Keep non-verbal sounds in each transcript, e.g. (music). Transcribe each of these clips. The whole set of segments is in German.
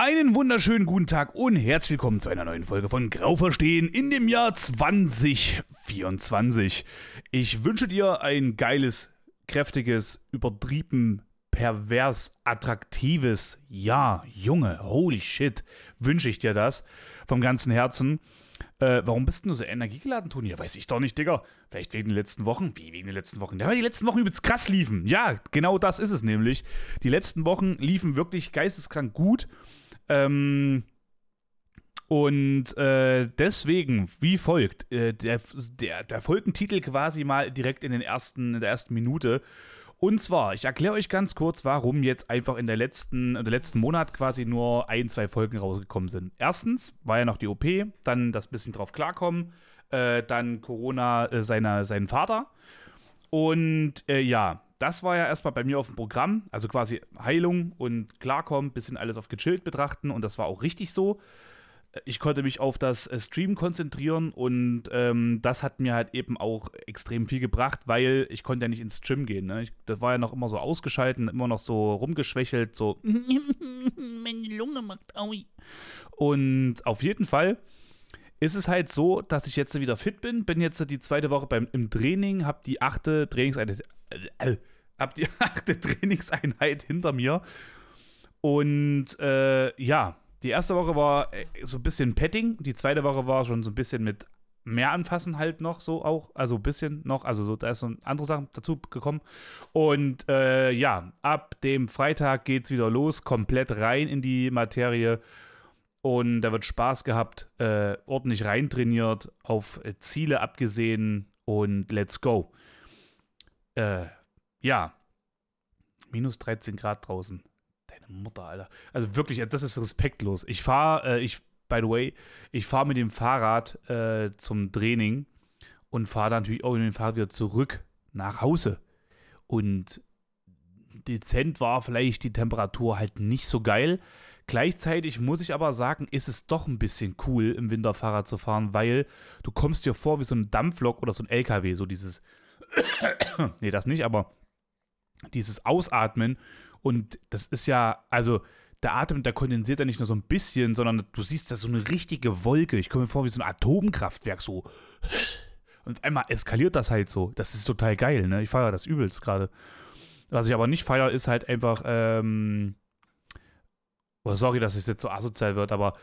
Einen wunderschönen guten Tag und herzlich willkommen zu einer neuen Folge von Grau verstehen in dem Jahr 2024. Ich wünsche dir ein geiles, kräftiges, übertrieben, pervers, attraktives Jahr. Junge, holy shit, wünsche ich dir das vom ganzen Herzen. Äh, warum bist du so energiegeladen, Toni? Weiß ich doch nicht, Digga. Vielleicht wegen den letzten Wochen. Wie wegen den letzten Wochen? Ja, weil die letzten Wochen übelst krass liefen. Ja, genau das ist es nämlich. Die letzten Wochen liefen wirklich geisteskrank gut. Ähm, und äh, deswegen, wie folgt, äh, der, der, der Folgentitel quasi mal direkt in, den ersten, in der ersten Minute. Und zwar, ich erkläre euch ganz kurz, warum jetzt einfach in der letzten, in der letzten Monat quasi nur ein, zwei Folgen rausgekommen sind. Erstens war ja noch die OP, dann das bisschen drauf klarkommen, äh, dann Corona äh, seiner, seinen Vater. Und äh, ja, das war ja erstmal bei mir auf dem Programm, also quasi Heilung und Klarkommen, bisschen alles auf gechillt betrachten und das war auch richtig so. Ich konnte mich auf das äh, Stream konzentrieren und ähm, das hat mir halt eben auch extrem viel gebracht, weil ich konnte ja nicht ins Gym gehen. Ne? Ich, das war ja noch immer so ausgeschalten, immer noch so rumgeschwächelt, so (laughs) meine Lunge macht Aui. Und auf jeden Fall ist es halt so, dass ich jetzt wieder fit bin. Bin jetzt die zweite Woche beim, im Training, habe die achte Trainingseinheit, äh, hab die (laughs) achte Trainingseinheit hinter mir. Und äh, ja, die erste Woche war äh, so ein bisschen Petting, die zweite Woche war schon so ein bisschen mit mehr anfassen halt noch so auch, also ein bisschen noch, also so, da ist so andere Sachen dazu gekommen. Und äh, ja, ab dem Freitag geht es wieder los, komplett rein in die Materie und da wird Spaß gehabt, äh, ordentlich reintrainiert, auf äh, Ziele abgesehen und let's go. Äh, ja, minus 13 Grad draußen. Deine Mutter, Alter. Also wirklich, das ist respektlos. Ich fahre, äh, ich, by the way, ich fahre mit dem Fahrrad äh, zum Training und fahre dann natürlich auch mit dem Fahrrad wieder zurück nach Hause. Und dezent war vielleicht die Temperatur halt nicht so geil. Gleichzeitig muss ich aber sagen, ist es doch ein bisschen cool, im Winter Fahrrad zu fahren, weil du kommst dir vor wie so ein Dampflok oder so ein LKW, so dieses, (coughs) nee, das nicht, aber dieses Ausatmen und das ist ja, also der Atem, der kondensiert ja nicht nur so ein bisschen, sondern du siehst da so eine richtige Wolke. Ich komme mir vor wie so ein Atomkraftwerk, so. (coughs) Und einmal eskaliert das halt so. Das ist total geil, ne? Ich feiere das übelst gerade. Was ich aber nicht feiere, ist halt einfach, ähm, oh, sorry, dass es jetzt so asozial wird, aber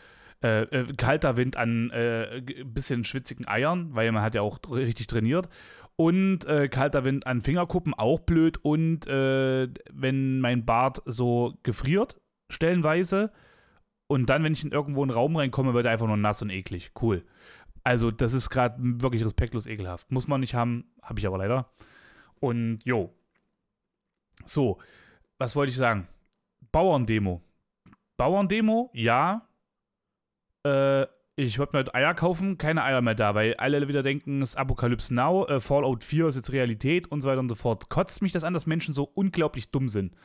äh, äh, kalter Wind an äh, bisschen schwitzigen Eiern, weil man hat ja auch richtig trainiert. Und äh, kalter Wind an Fingerkuppen, auch blöd. Und äh, wenn mein Bart so gefriert, stellenweise. Und dann, wenn ich in irgendwo einen Raum reinkomme, wird er einfach nur nass und eklig. Cool. Also, das ist gerade wirklich respektlos ekelhaft. Muss man nicht haben, habe ich aber leider. Und jo. So, was wollte ich sagen? Bauerndemo. Bauerndemo, ja. Äh, ich wollte mir heute Eier kaufen, keine Eier mehr da, weil alle wieder denken, es ist Apocalypse Now, äh, Fallout 4 ist jetzt Realität und so weiter und so fort. Kotzt mich das an, dass Menschen so unglaublich dumm sind.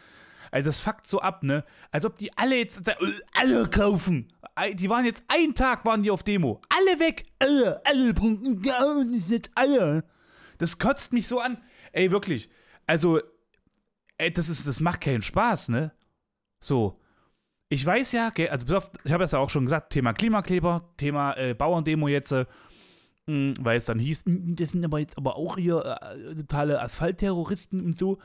Also das fuckt so ab, ne? Als ob die alle jetzt äh, alle kaufen. Die waren jetzt einen Tag waren die auf Demo. Alle weg. Alle, alle, alle. Das kotzt mich so an. Ey, wirklich. Also, ey, das ist, das macht keinen Spaß, ne? So ich weiß ja, also ich habe es ja auch schon gesagt, Thema Klimakleber, Thema äh, Bauerndemo jetzt, äh, hm, weil es dann hieß, hm, das sind aber jetzt aber auch hier äh, totale Asphaltterroristen und so.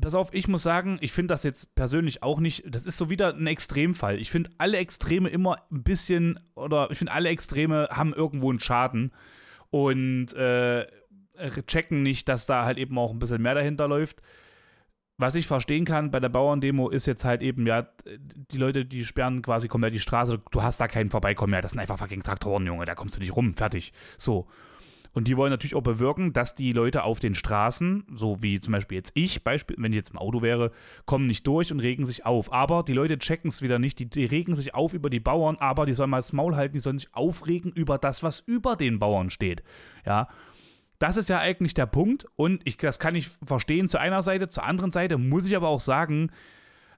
Pass auf, ich muss sagen, ich finde das jetzt persönlich auch nicht, das ist so wieder ein Extremfall. Ich finde alle Extreme immer ein bisschen, oder ich finde alle Extreme haben irgendwo einen Schaden und äh, checken nicht, dass da halt eben auch ein bisschen mehr dahinter läuft was ich verstehen kann bei der Bauerndemo ist jetzt halt eben, ja, die Leute, die sperren quasi komplett die Straße, du hast da keinen Vorbeikommen mehr, das sind einfach fucking Traktoren, Junge, da kommst du nicht rum, fertig. So. Und die wollen natürlich auch bewirken, dass die Leute auf den Straßen, so wie zum Beispiel jetzt ich, Beispiel, wenn ich jetzt im Auto wäre, kommen nicht durch und regen sich auf. Aber die Leute checken es wieder nicht, die, die, regen sich auf über die Bauern, aber die sollen mal das Maul halten, die sollen sich aufregen über das, was über den Bauern steht. Ja. Das ist ja eigentlich der Punkt und ich, das kann ich verstehen zu einer Seite, zur anderen Seite muss ich aber auch sagen,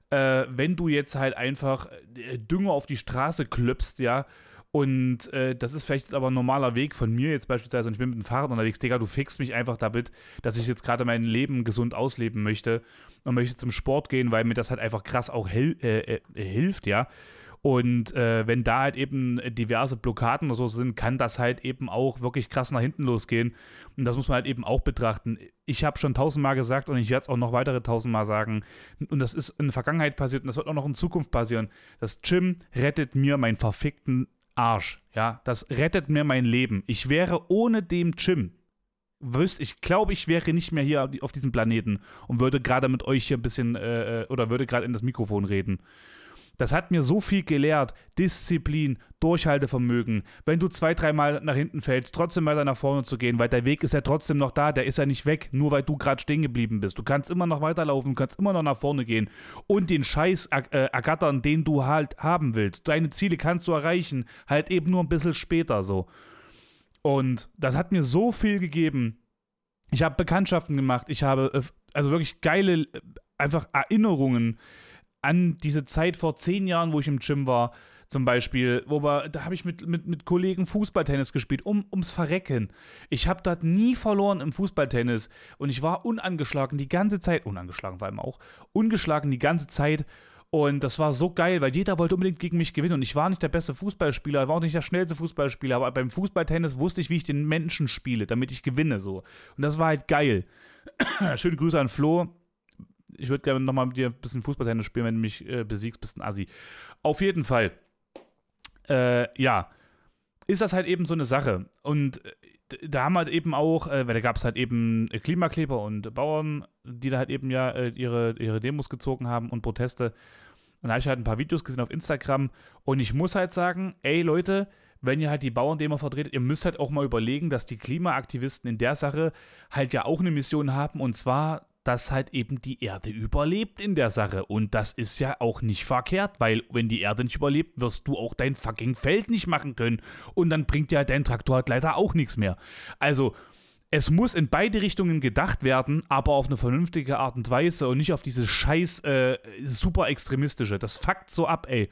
äh, wenn du jetzt halt einfach äh, Dünger auf die Straße klöpst, ja, und äh, das ist vielleicht aber ein normaler Weg von mir jetzt beispielsweise und ich bin mit dem Fahrrad unterwegs, Digga, du fixst mich einfach damit, dass ich jetzt gerade mein Leben gesund ausleben möchte und möchte zum Sport gehen, weil mir das halt einfach krass auch hel äh, äh, hilft, ja. Und äh, wenn da halt eben diverse Blockaden oder so sind, kann das halt eben auch wirklich krass nach hinten losgehen. Und das muss man halt eben auch betrachten. Ich habe schon tausendmal gesagt und ich werde es auch noch weitere tausendmal sagen. Und das ist in der Vergangenheit passiert und das wird auch noch in Zukunft passieren. Das Gym rettet mir meinen verfickten Arsch. Ja, das rettet mir mein Leben. Ich wäre ohne dem Gym ich glaube, ich wäre nicht mehr hier auf diesem Planeten und würde gerade mit euch hier ein bisschen äh, äh oder würde gerade in das Mikrofon reden. Das hat mir so viel gelehrt. Disziplin, Durchhaltevermögen. Wenn du zwei, dreimal nach hinten fällst, trotzdem weiter nach vorne zu gehen, weil der Weg ist ja trotzdem noch da, der ist ja nicht weg, nur weil du gerade stehen geblieben bist. Du kannst immer noch weiterlaufen, du kannst immer noch nach vorne gehen und den Scheiß äh, ergattern, den du halt haben willst. Deine Ziele kannst du erreichen, halt eben nur ein bisschen später so. Und das hat mir so viel gegeben. Ich habe Bekanntschaften gemacht, ich habe äh, also wirklich geile, äh, einfach Erinnerungen an diese Zeit vor zehn Jahren, wo ich im Gym war, zum Beispiel, wo wir, da habe ich mit, mit, mit Kollegen Fußballtennis gespielt, um, ums Verrecken. Ich habe dort nie verloren im Fußballtennis und ich war unangeschlagen die ganze Zeit, unangeschlagen vor allem auch, ungeschlagen die ganze Zeit und das war so geil, weil jeder wollte unbedingt gegen mich gewinnen und ich war nicht der beste Fußballspieler, war auch nicht der schnellste Fußballspieler, aber beim Fußballtennis wusste ich, wie ich den Menschen spiele, damit ich gewinne so. Und das war halt geil. (clears throat) Schöne Grüße an Flo, ich würde gerne nochmal mit dir ein bisschen Fußballtennis spielen, wenn du mich äh, besiegst, bist ein Assi. Auf jeden Fall. Äh, ja. Ist das halt eben so eine Sache. Und äh, da haben halt eben auch, äh, weil da gab es halt eben Klimakleber und Bauern, die da halt eben ja äh, ihre, ihre Demos gezogen haben und Proteste. Und da habe ich halt ein paar Videos gesehen auf Instagram und ich muss halt sagen, ey Leute, wenn ihr halt die Bauerndemo vertretet, ihr müsst halt auch mal überlegen, dass die Klimaaktivisten in der Sache halt ja auch eine Mission haben und zwar dass halt eben die Erde überlebt in der Sache. Und das ist ja auch nicht verkehrt, weil wenn die Erde nicht überlebt, wirst du auch dein fucking Feld nicht machen können. Und dann bringt ja dein Traktor halt leider auch nichts mehr. Also, es muss in beide Richtungen gedacht werden, aber auf eine vernünftige Art und Weise und nicht auf dieses scheiß äh, super extremistische. Das fuckt so ab, ey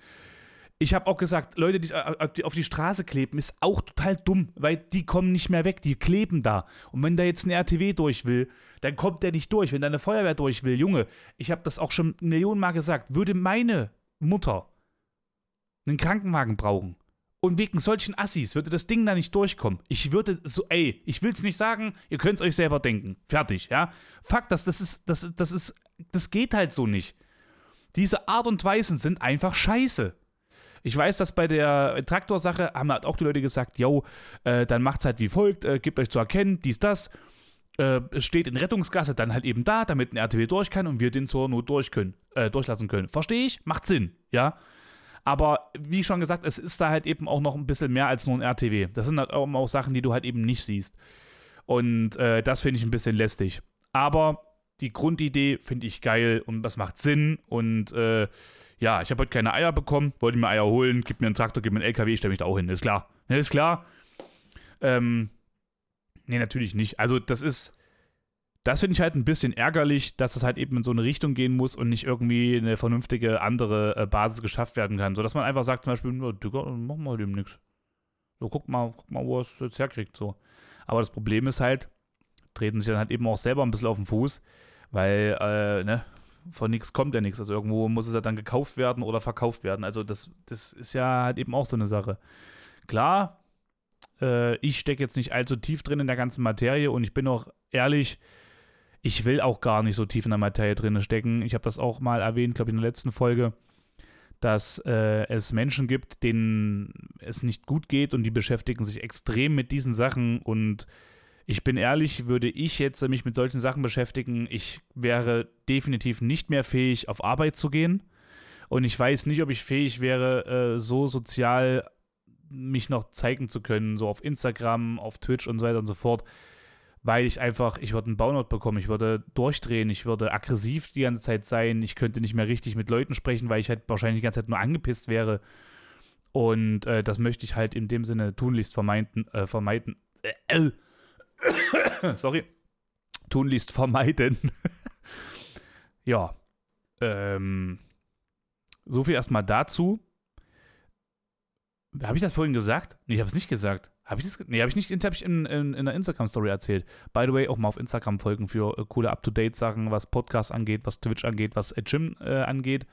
ich habe auch gesagt, Leute, äh, die auf die Straße kleben, ist auch total dumm, weil die kommen nicht mehr weg, die kleben da. Und wenn da jetzt eine RTW durch will, dann kommt der nicht durch. Wenn da eine Feuerwehr durch will, Junge, ich habe das auch schon Millionen Mal gesagt, würde meine Mutter einen Krankenwagen brauchen und wegen solchen Assis würde das Ding da nicht durchkommen. Ich würde so, ey, ich will es nicht sagen, ihr könnt es euch selber denken. Fertig, ja? Fakt, das, das ist, das, das ist, das geht halt so nicht. Diese Art und Weisen sind einfach scheiße. Ich weiß, dass bei der Traktorsache haben halt auch die Leute gesagt, yo, äh, dann macht's halt wie folgt, äh, gebt euch zu erkennen, dies, das. Äh, steht in Rettungsgasse dann halt eben da, damit ein RTW durch kann und wir den zur Not durch können, äh, durchlassen können. Verstehe ich? Macht Sinn, ja. Aber wie schon gesagt, es ist da halt eben auch noch ein bisschen mehr als nur ein RTW. Das sind halt auch, Sachen, die du halt eben nicht siehst. Und äh, das finde ich ein bisschen lästig. Aber die Grundidee finde ich geil und das macht Sinn und äh, ja, ich habe heute keine Eier bekommen, wollte mir Eier holen, gib mir einen Traktor, gib mir einen LKW, ich stelle mich da auch hin. Ist klar. Ne, ist klar. Ähm, nee, natürlich nicht. Also, das ist. Das finde ich halt ein bisschen ärgerlich, dass das halt eben in so eine Richtung gehen muss und nicht irgendwie eine vernünftige andere äh, Basis geschafft werden kann. Sodass man einfach sagt, zum Beispiel, oh, Digga, machen wir eben nichts. So, guck mal, guck mal, wo er es jetzt herkriegt. So. Aber das Problem ist halt, treten sich dann halt eben auch selber ein bisschen auf den Fuß, weil, äh, ne, von nichts kommt ja nichts. Also irgendwo muss es ja dann gekauft werden oder verkauft werden. Also das, das ist ja halt eben auch so eine Sache. Klar, äh, ich stecke jetzt nicht allzu tief drin in der ganzen Materie und ich bin auch ehrlich, ich will auch gar nicht so tief in der Materie drin stecken. Ich habe das auch mal erwähnt, glaube ich, in der letzten Folge, dass äh, es Menschen gibt, denen es nicht gut geht und die beschäftigen sich extrem mit diesen Sachen und ich bin ehrlich, würde ich jetzt mich mit solchen Sachen beschäftigen, ich wäre definitiv nicht mehr fähig, auf Arbeit zu gehen. Und ich weiß nicht, ob ich fähig wäre, äh, so sozial mich noch zeigen zu können, so auf Instagram, auf Twitch und so weiter und so fort, weil ich einfach, ich würde einen Burnout bekommen, ich würde durchdrehen, ich würde aggressiv die ganze Zeit sein, ich könnte nicht mehr richtig mit Leuten sprechen, weil ich halt wahrscheinlich die ganze Zeit nur angepisst wäre. Und äh, das möchte ich halt in dem Sinne tunlichst vermeiden, äh, vermeiden. Äh, (coughs) sorry, tunlichst vermeiden. (laughs) ja, ähm, so viel erstmal dazu. Habe ich das vorhin gesagt? Nee, ich habe es nicht gesagt. Habe ich das? Nee, habe ich nicht. Habe ich in, in, in der Instagram-Story erzählt. By the way, auch mal auf Instagram folgen für äh, coole Up-to-Date-Sachen, was Podcast angeht, was Twitch angeht, was äh, Gym äh, angeht.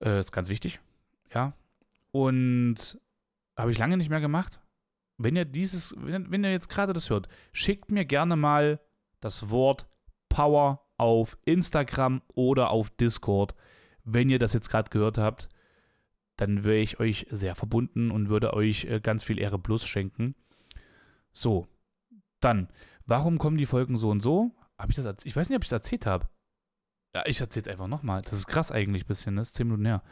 Äh, ist ganz wichtig. Ja. Und habe ich lange nicht mehr gemacht. Wenn ihr dieses, wenn, wenn ihr jetzt gerade das hört, schickt mir gerne mal das Wort Power auf Instagram oder auf Discord. Wenn ihr das jetzt gerade gehört habt, dann wäre ich euch sehr verbunden und würde euch äh, ganz viel Ehre plus schenken. So, dann, warum kommen die Folgen so und so? Habe ich das Ich weiß nicht, ob ich es erzählt habe. Ja, ich erzähle es einfach nochmal. Das ist krass eigentlich ein bisschen, das ist 10 Minuten her.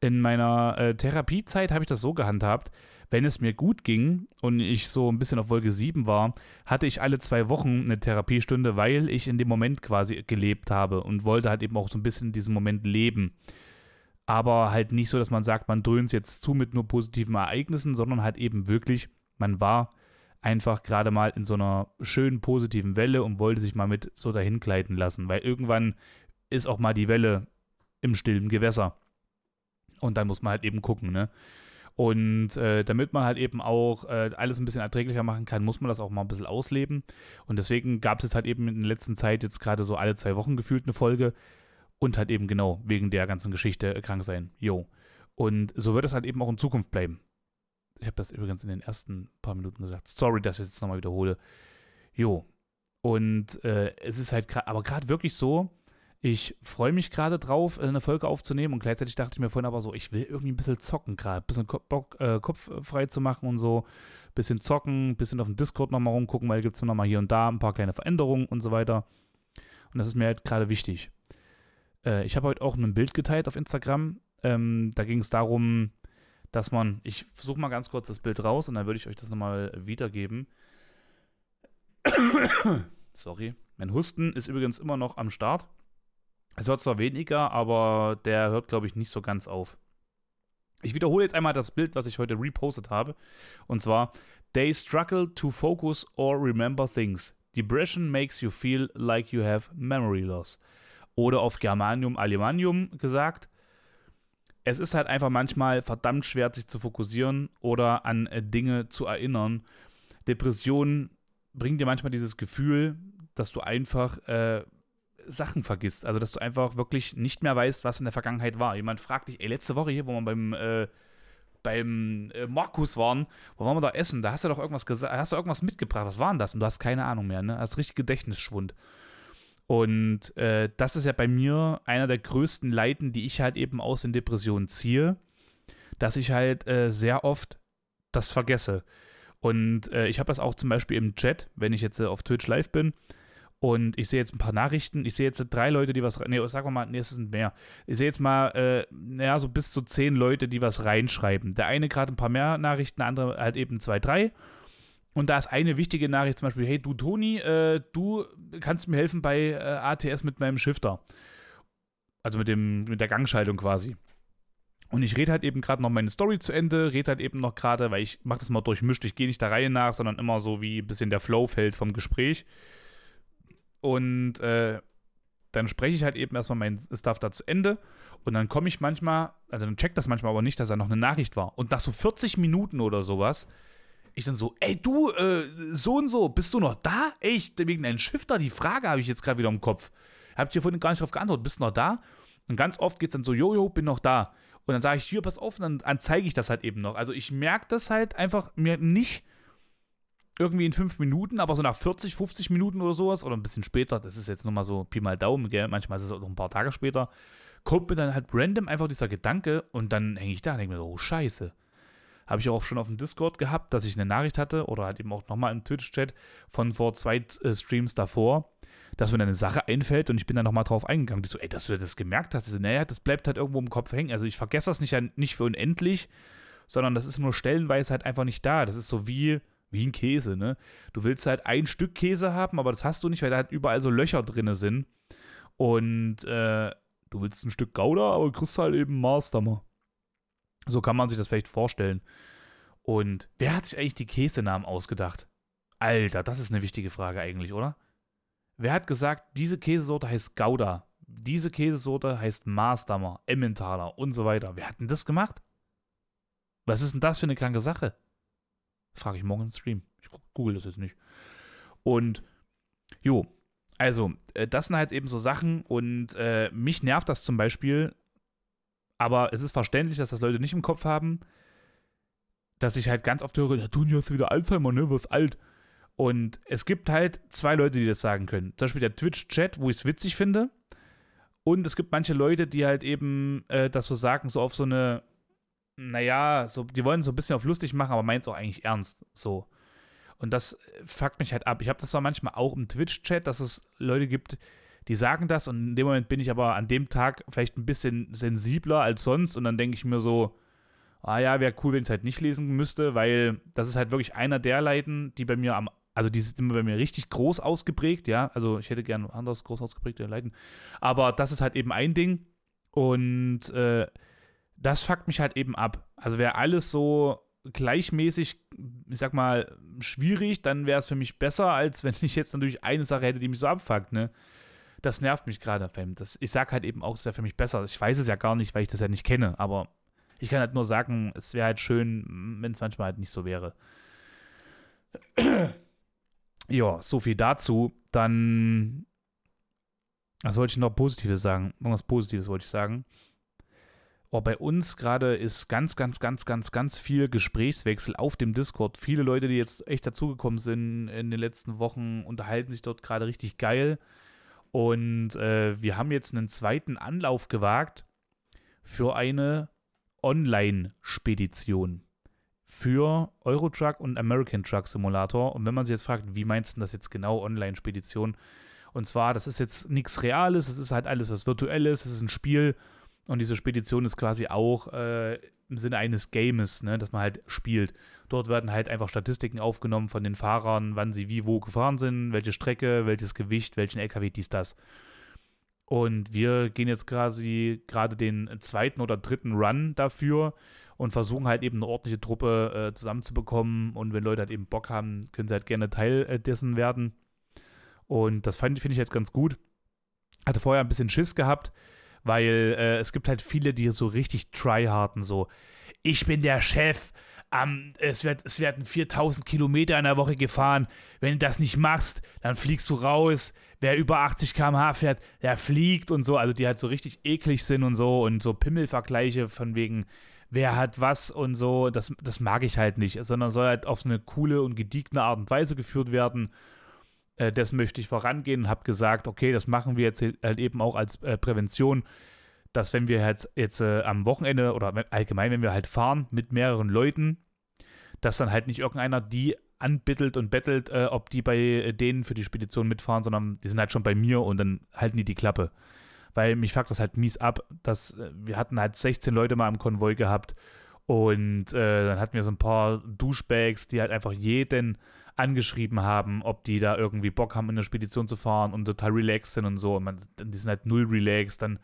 In meiner äh, Therapiezeit habe ich das so gehandhabt, wenn es mir gut ging und ich so ein bisschen auf Wolke 7 war, hatte ich alle zwei Wochen eine Therapiestunde, weil ich in dem Moment quasi gelebt habe und wollte halt eben auch so ein bisschen diesen Moment leben. Aber halt nicht so, dass man sagt, man dröhnt jetzt zu mit nur positiven Ereignissen, sondern halt eben wirklich, man war einfach gerade mal in so einer schönen positiven Welle und wollte sich mal mit so dahin gleiten lassen, weil irgendwann ist auch mal die Welle im stillen Gewässer. Und dann muss man halt eben gucken, ne? Und äh, damit man halt eben auch äh, alles ein bisschen erträglicher machen kann, muss man das auch mal ein bisschen ausleben. Und deswegen gab es jetzt halt eben in der letzten Zeit jetzt gerade so alle zwei Wochen gefühlt eine Folge. Und halt eben genau wegen der ganzen Geschichte krank sein. Jo. Und so wird es halt eben auch in Zukunft bleiben. Ich habe das übrigens in den ersten paar Minuten gesagt. Sorry, dass ich jetzt nochmal wiederhole. Jo. Und äh, es ist halt aber gerade wirklich so, ich freue mich gerade drauf, eine Folge aufzunehmen und gleichzeitig dachte ich mir vorhin aber so, ich will irgendwie ein bisschen zocken gerade, ein bisschen Bock, äh, Kopf frei zu machen und so, ein bisschen zocken, ein bisschen auf dem Discord nochmal rumgucken, weil gibt es nochmal hier und da ein paar kleine Veränderungen und so weiter. Und das ist mir halt gerade wichtig. Äh, ich habe heute auch ein Bild geteilt auf Instagram. Ähm, da ging es darum, dass man, ich suche mal ganz kurz das Bild raus und dann würde ich euch das nochmal wiedergeben. (coughs) Sorry. Mein Husten ist übrigens immer noch am Start. Es wird zwar weniger, aber der hört, glaube ich, nicht so ganz auf. Ich wiederhole jetzt einmal das Bild, was ich heute repostet habe. Und zwar: They struggle to focus or remember things. Depression makes you feel like you have memory loss. Oder auf Germanium Alemanium gesagt: Es ist halt einfach manchmal verdammt schwer, sich zu fokussieren oder an äh, Dinge zu erinnern. Depression bringt dir manchmal dieses Gefühl, dass du einfach. Äh, Sachen vergisst. Also, dass du einfach wirklich nicht mehr weißt, was in der Vergangenheit war. Jemand fragt dich, ey, letzte Woche hier, wo wir beim, äh, beim äh, Markus waren, wo waren wir da essen? Da hast du doch irgendwas gesagt, hast du irgendwas mitgebracht. Was war denn das? Und du hast keine Ahnung mehr, ne? Hast richtig Gedächtnisschwund. Und äh, das ist ja bei mir einer der größten Leiden, die ich halt eben aus den Depressionen ziehe, dass ich halt äh, sehr oft das vergesse. Und äh, ich habe das auch zum Beispiel im Chat, wenn ich jetzt äh, auf Twitch live bin, und ich sehe jetzt ein paar Nachrichten. Ich sehe jetzt drei Leute, die was. Nee, sagen wir mal, nee, es sind mehr. Ich sehe jetzt mal, äh, naja, so bis zu zehn Leute, die was reinschreiben. Der eine gerade ein paar mehr Nachrichten, der andere halt eben zwei, drei. Und da ist eine wichtige Nachricht zum Beispiel: Hey, du Toni, äh, du kannst mir helfen bei äh, ATS mit meinem Shifter. Also mit, dem, mit der Gangschaltung quasi. Und ich rede halt eben gerade noch meine Story zu Ende, rede halt eben noch gerade, weil ich mache das mal durchmischt, ich gehe nicht der Reihe nach, sondern immer so wie ein bisschen der Flow fällt vom Gespräch. Und äh, dann spreche ich halt eben erstmal mein Stuff da zu Ende. Und dann komme ich manchmal, also dann checkt das manchmal aber nicht, dass da noch eine Nachricht war. Und nach so 40 Minuten oder sowas, ich dann so, ey du, äh, so und so, bist du noch da? Ey, ich, wegen deinem Shifter, die Frage habe ich jetzt gerade wieder im Kopf. Hab dir vorhin gar nicht drauf geantwortet, bist du noch da? Und ganz oft geht es dann so, jojo, bin noch da. Und dann sage ich, hier, pass auf, und dann, dann zeige ich das halt eben noch. Also ich merke das halt einfach mir nicht irgendwie in fünf Minuten, aber so nach 40, 50 Minuten oder sowas oder ein bisschen später, das ist jetzt nur mal so Pi mal Daumen, gell? manchmal ist es auch noch ein paar Tage später, kommt mir dann halt random einfach dieser Gedanke und dann hänge ich da und denke mir, oh Scheiße. Habe ich auch schon auf dem Discord gehabt, dass ich eine Nachricht hatte oder halt eben auch nochmal im Twitch-Chat von vor zwei äh, Streams davor, dass mir dann eine Sache einfällt und ich bin dann nochmal drauf eingegangen. Die so, ey, dass du das gemerkt hast. Ich so, naja, das bleibt halt irgendwo im Kopf hängen. Also ich vergesse das nicht, nicht für unendlich, sondern das ist nur stellenweise halt einfach nicht da. Das ist so wie, wie ein Käse, ne? Du willst halt ein Stück Käse haben, aber das hast du nicht, weil da halt überall so Löcher drin sind. Und äh, du willst ein Stück Gouda, aber kriegst halt eben Maßdammer. So kann man sich das vielleicht vorstellen. Und wer hat sich eigentlich die Käsenamen ausgedacht? Alter, das ist eine wichtige Frage eigentlich, oder? Wer hat gesagt, diese Käsesorte heißt Gouda, diese Käsesorte heißt Maßdammer, Emmentaler und so weiter? Wer hat denn das gemacht? Was ist denn das für eine kranke Sache? Frage ich morgen im Stream. Ich google das jetzt nicht. Und jo, also, äh, das sind halt eben so Sachen und äh, mich nervt das zum Beispiel Aber es ist verständlich, dass das Leute nicht im Kopf haben, dass ich halt ganz oft höre, ja, du hast wieder Alzheimer, ne, wirst alt. Und es gibt halt zwei Leute, die das sagen können. Zum Beispiel der Twitch-Chat, wo ich es witzig finde. Und es gibt manche Leute, die halt eben äh, das so sagen, so auf so eine, naja, so, die wollen so ein bisschen auf lustig machen, aber meint es auch eigentlich ernst. So. Und das fuckt mich halt ab. Ich habe das zwar manchmal auch im Twitch-Chat, dass es Leute gibt, die sagen das und in dem Moment bin ich aber an dem Tag vielleicht ein bisschen sensibler als sonst und dann denke ich mir so, ah ja, wäre cool, wenn ich es halt nicht lesen müsste, weil das ist halt wirklich einer der Leiden, die bei mir am, also die sind bei mir richtig groß ausgeprägt, ja, also ich hätte gern anders groß ausgeprägte Leiden, aber das ist halt eben ein Ding und äh, das fuckt mich halt eben ab. Also wäre alles so gleichmäßig, ich sag mal, schwierig, dann wäre es für mich besser, als wenn ich jetzt natürlich eine Sache hätte, die mich so abfuckt, ne? Das nervt mich gerade, Fam. Das, ich sag halt eben auch, es wäre für mich besser. Ich weiß es ja gar nicht, weil ich das ja nicht kenne, aber ich kann halt nur sagen, es wäre halt schön, wenn es manchmal halt nicht so wäre. (clears throat) ja, so viel dazu. Dann, was wollte ich noch Positives sagen? Irgendwas Positives wollte ich sagen. Oh, bei uns gerade ist ganz, ganz, ganz, ganz, ganz viel Gesprächswechsel auf dem Discord. Viele Leute, die jetzt echt dazugekommen sind in den letzten Wochen, unterhalten sich dort gerade richtig geil. Und äh, wir haben jetzt einen zweiten Anlauf gewagt für eine Online-Spedition für Eurotruck und American Truck Simulator. Und wenn man sich jetzt fragt, wie meinst du das jetzt genau, Online-Spedition? Und zwar, das ist jetzt nichts Reales, es ist halt alles was Virtuelles, es ist ein Spiel. Und diese Spedition ist quasi auch äh, im Sinne eines Games, ne, dass man halt spielt. Dort werden halt einfach Statistiken aufgenommen von den Fahrern, wann sie wie wo gefahren sind, welche Strecke, welches Gewicht, welchen LKW, dies, das. Und wir gehen jetzt quasi gerade den zweiten oder dritten Run dafür und versuchen halt eben eine ordentliche Truppe äh, zusammenzubekommen. Und wenn Leute halt eben Bock haben, können sie halt gerne Teil äh, dessen werden. Und das finde ich jetzt ganz gut. Hatte vorher ein bisschen Schiss gehabt, weil äh, es gibt halt viele, die so richtig tryharden, so ich bin der Chef, um, es, wird, es werden 4000 Kilometer in der Woche gefahren. Wenn du das nicht machst, dann fliegst du raus. Wer über 80 km/h fährt, der fliegt und so. Also die halt so richtig eklig sind und so und so Pimmelvergleiche von wegen, wer hat was und so. Das, das mag ich halt nicht, sondern soll halt auf eine coole und gediegene Art und Weise geführt werden. Äh, das möchte ich vorangehen und habe gesagt, okay, das machen wir jetzt halt eben auch als äh, Prävention dass wenn wir jetzt, jetzt äh, am Wochenende oder allgemein, wenn wir halt fahren mit mehreren Leuten, dass dann halt nicht irgendeiner die anbittelt und bettelt, äh, ob die bei denen für die Spedition mitfahren, sondern die sind halt schon bei mir und dann halten die die Klappe. Weil mich fuckt das halt mies ab, dass äh, wir hatten halt 16 Leute mal im Konvoi gehabt und äh, dann hatten wir so ein paar Duschbags, die halt einfach jeden angeschrieben haben, ob die da irgendwie Bock haben, in der Spedition zu fahren und total relaxed sind und so. Und man, die sind halt null relaxed. Dann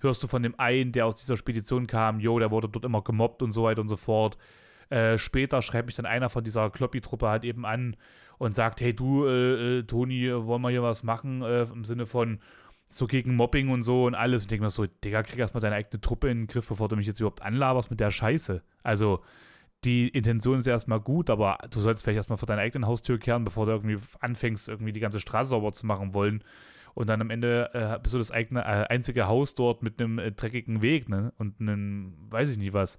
hörst du von dem einen, der aus dieser Spedition kam, jo, der wurde dort immer gemobbt und so weiter und so fort. Äh, später schreibt mich dann einer von dieser Kloppy-Truppe halt eben an und sagt, hey du, äh, äh, Toni, wollen wir hier was machen? Äh, Im Sinne von so gegen Mobbing und so und alles. Und ich denke mir so, Digga, krieg erstmal deine eigene Truppe in den Griff, bevor du mich jetzt überhaupt anlaberst mit der Scheiße. Also, die Intention ist erstmal gut, aber du sollst vielleicht erstmal vor deiner eigenen Haustür kehren, bevor du irgendwie anfängst, irgendwie die ganze Straße sauber zu machen wollen und dann am Ende äh, bist du das eigene, äh, einzige Haus dort mit einem äh, dreckigen Weg, ne? Und einem, weiß ich nicht was.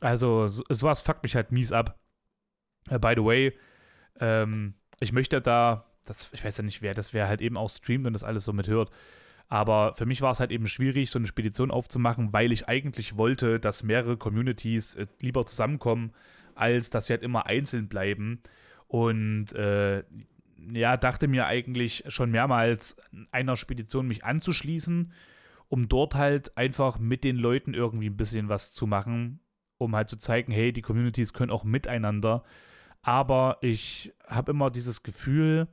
Also, so, sowas fuckt mich halt mies ab. Uh, by the way, ähm, ich möchte da, das, ich weiß ja nicht wer, das wäre halt eben auch streamt und das alles so mithört. Aber für mich war es halt eben schwierig, so eine Spedition aufzumachen, weil ich eigentlich wollte, dass mehrere Communities äh, lieber zusammenkommen, als dass sie halt immer einzeln bleiben. Und äh, ja, dachte mir eigentlich schon mehrmals, einer Spedition mich anzuschließen, um dort halt einfach mit den Leuten irgendwie ein bisschen was zu machen, um halt zu zeigen, hey, die Communities können auch miteinander. Aber ich habe immer dieses Gefühl,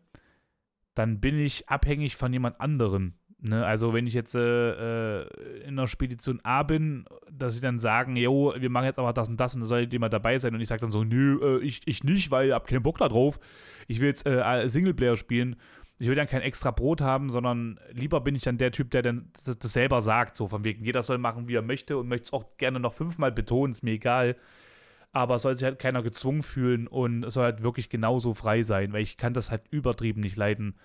dann bin ich abhängig von jemand anderem. Ne? Also wenn ich jetzt äh, äh, in der Spedition A bin, dass sie dann sagen, jo, wir machen jetzt aber das und das und da soll jemand dabei sein und ich sage dann so, nö, äh, ich, ich nicht, weil ich habe keinen Bock da drauf. Ich will jetzt äh, Singleplayer spielen. Ich will dann kein extra Brot haben, sondern lieber bin ich dann der Typ, der dann das, das selber sagt, so von wegen, jeder soll machen, wie er möchte und möchte es auch gerne noch fünfmal betonen, ist mir egal. Aber soll sich halt keiner gezwungen fühlen und soll halt wirklich genauso frei sein, weil ich kann das halt übertrieben nicht leiden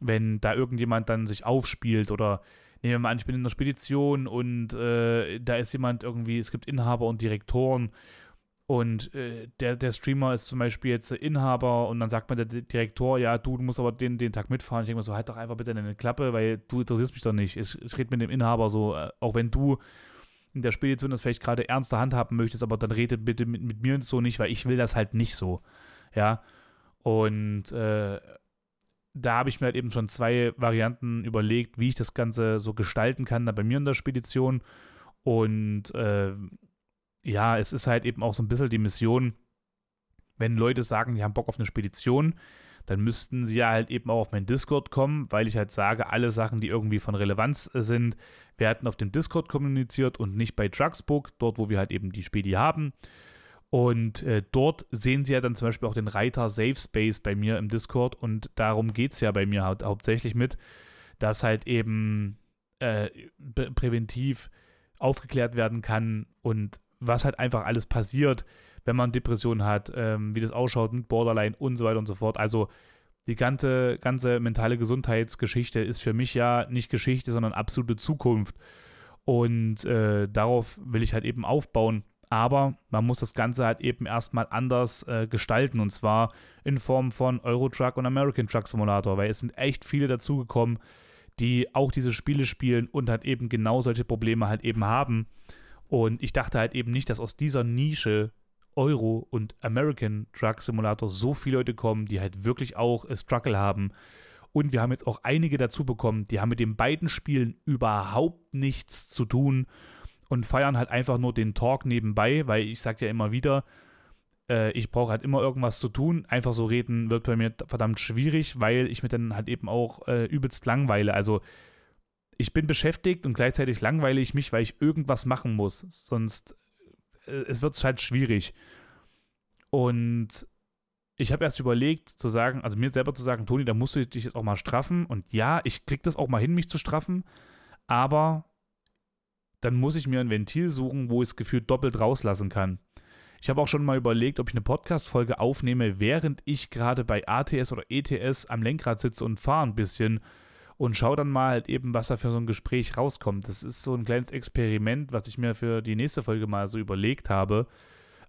wenn da irgendjemand dann sich aufspielt oder nehmen wir mal an, ich bin in der Spedition und äh, da ist jemand irgendwie, es gibt Inhaber und Direktoren und äh, der, der Streamer ist zum Beispiel jetzt Inhaber und dann sagt mir der Direktor, ja, du, du musst aber den, den Tag mitfahren. Ich denke mir so, halt doch einfach bitte eine Klappe, weil du interessierst mich doch nicht. Ich, ich rede mit dem Inhaber so, äh, auch wenn du in der Spedition das vielleicht gerade ernster handhaben möchtest, aber dann redet bitte mit, mit mir so nicht, weil ich will das halt nicht so. Ja. Und äh, da habe ich mir halt eben schon zwei Varianten überlegt, wie ich das Ganze so gestalten kann, da bei mir in der Spedition. Und äh, ja, es ist halt eben auch so ein bisschen die Mission, wenn Leute sagen, die haben Bock auf eine Spedition, dann müssten sie ja halt eben auch auf meinen Discord kommen, weil ich halt sage, alle Sachen, die irgendwie von Relevanz sind, werden auf dem Discord kommuniziert und nicht bei Trucksbook, dort, wo wir halt eben die Spedi haben. Und äh, dort sehen Sie ja dann zum Beispiel auch den Reiter Safe Space bei mir im Discord und darum geht es ja bei mir hau hauptsächlich mit, dass halt eben äh, präventiv aufgeklärt werden kann und was halt einfach alles passiert, wenn man Depressionen hat, ähm, wie das ausschaut mit Borderline und so weiter und so fort. Also die ganze, ganze mentale Gesundheitsgeschichte ist für mich ja nicht Geschichte, sondern absolute Zukunft. Und äh, darauf will ich halt eben aufbauen aber man muss das Ganze halt eben erstmal anders äh, gestalten und zwar in Form von Euro Truck und American Truck Simulator, weil es sind echt viele dazugekommen, die auch diese Spiele spielen und halt eben genau solche Probleme halt eben haben. Und ich dachte halt eben nicht, dass aus dieser Nische Euro und American Truck Simulator so viele Leute kommen, die halt wirklich auch äh, Struggle haben. Und wir haben jetzt auch einige dazu bekommen, die haben mit den beiden Spielen überhaupt nichts zu tun und feiern halt einfach nur den Talk nebenbei, weil ich sage ja immer wieder, äh, ich brauche halt immer irgendwas zu tun. Einfach so reden wird bei mir verdammt schwierig, weil ich mir dann halt eben auch äh, übelst langweile. Also ich bin beschäftigt und gleichzeitig langweile ich mich, weil ich irgendwas machen muss. Sonst äh, es wird halt schwierig. Und ich habe erst überlegt zu sagen, also mir selber zu sagen, Toni, da musst du dich jetzt auch mal straffen. Und ja, ich krieg das auch mal hin, mich zu straffen. Aber dann muss ich mir ein Ventil suchen, wo ich es gefühlt doppelt rauslassen kann. Ich habe auch schon mal überlegt, ob ich eine Podcast-Folge aufnehme, während ich gerade bei ATS oder ETS am Lenkrad sitze und fahre ein bisschen und schaue dann mal halt eben, was da für so ein Gespräch rauskommt. Das ist so ein kleines Experiment, was ich mir für die nächste Folge mal so überlegt habe,